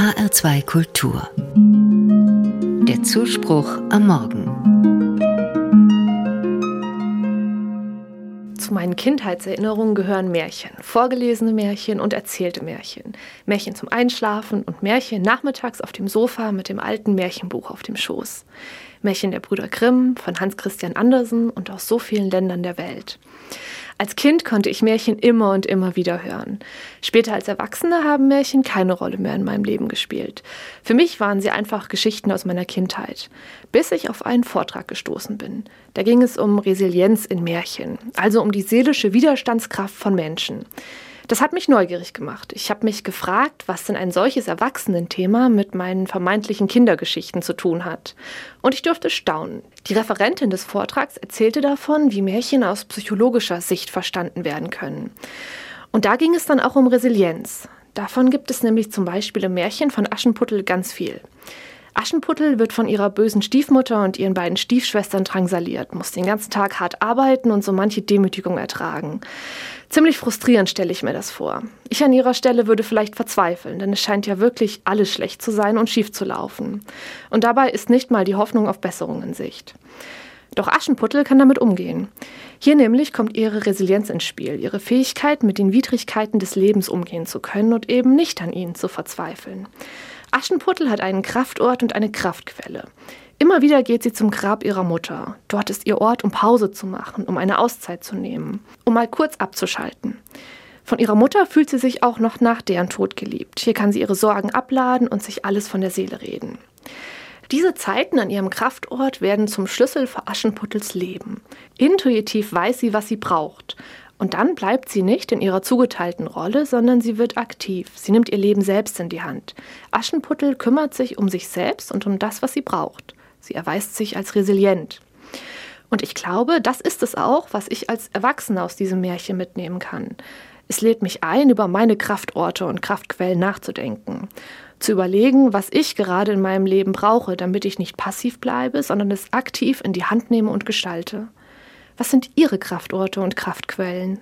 HR2 Kultur. Der Zuspruch am Morgen. Zu meinen Kindheitserinnerungen gehören Märchen, vorgelesene Märchen und erzählte Märchen. Märchen zum Einschlafen und Märchen nachmittags auf dem Sofa mit dem alten Märchenbuch auf dem Schoß. Märchen der Brüder Grimm, von Hans Christian Andersen und aus so vielen Ländern der Welt. Als Kind konnte ich Märchen immer und immer wieder hören. Später als Erwachsene haben Märchen keine Rolle mehr in meinem Leben gespielt. Für mich waren sie einfach Geschichten aus meiner Kindheit, bis ich auf einen Vortrag gestoßen bin. Da ging es um Resilienz in Märchen, also um die seelische Widerstandskraft von Menschen. Das hat mich neugierig gemacht. Ich habe mich gefragt, was denn ein solches Erwachsenenthema mit meinen vermeintlichen Kindergeschichten zu tun hat. Und ich durfte staunen. Die Referentin des Vortrags erzählte davon, wie Märchen aus psychologischer Sicht verstanden werden können. Und da ging es dann auch um Resilienz. Davon gibt es nämlich zum Beispiel im Märchen von Aschenputtel ganz viel. Aschenputtel wird von ihrer bösen Stiefmutter und ihren beiden Stiefschwestern drangsaliert, muss den ganzen Tag hart arbeiten und so manche Demütigung ertragen. Ziemlich frustrierend stelle ich mir das vor. Ich an ihrer Stelle würde vielleicht verzweifeln, denn es scheint ja wirklich alles schlecht zu sein und schief zu laufen. Und dabei ist nicht mal die Hoffnung auf Besserung in Sicht. Doch Aschenputtel kann damit umgehen. Hier nämlich kommt ihre Resilienz ins Spiel, ihre Fähigkeit, mit den Widrigkeiten des Lebens umgehen zu können und eben nicht an ihnen zu verzweifeln. Aschenputtel hat einen Kraftort und eine Kraftquelle. Immer wieder geht sie zum Grab ihrer Mutter. Dort ist ihr Ort, um Pause zu machen, um eine Auszeit zu nehmen, um mal kurz abzuschalten. Von ihrer Mutter fühlt sie sich auch noch nach deren Tod geliebt. Hier kann sie ihre Sorgen abladen und sich alles von der Seele reden. Diese Zeiten an ihrem Kraftort werden zum Schlüssel für Aschenputtels Leben. Intuitiv weiß sie, was sie braucht. Und dann bleibt sie nicht in ihrer zugeteilten Rolle, sondern sie wird aktiv. Sie nimmt ihr Leben selbst in die Hand. Aschenputtel kümmert sich um sich selbst und um das, was sie braucht. Sie erweist sich als resilient. Und ich glaube, das ist es auch, was ich als Erwachsene aus diesem Märchen mitnehmen kann. Es lädt mich ein, über meine Kraftorte und Kraftquellen nachzudenken. Zu überlegen, was ich gerade in meinem Leben brauche, damit ich nicht passiv bleibe, sondern es aktiv in die Hand nehme und gestalte. Was sind Ihre Kraftorte und Kraftquellen?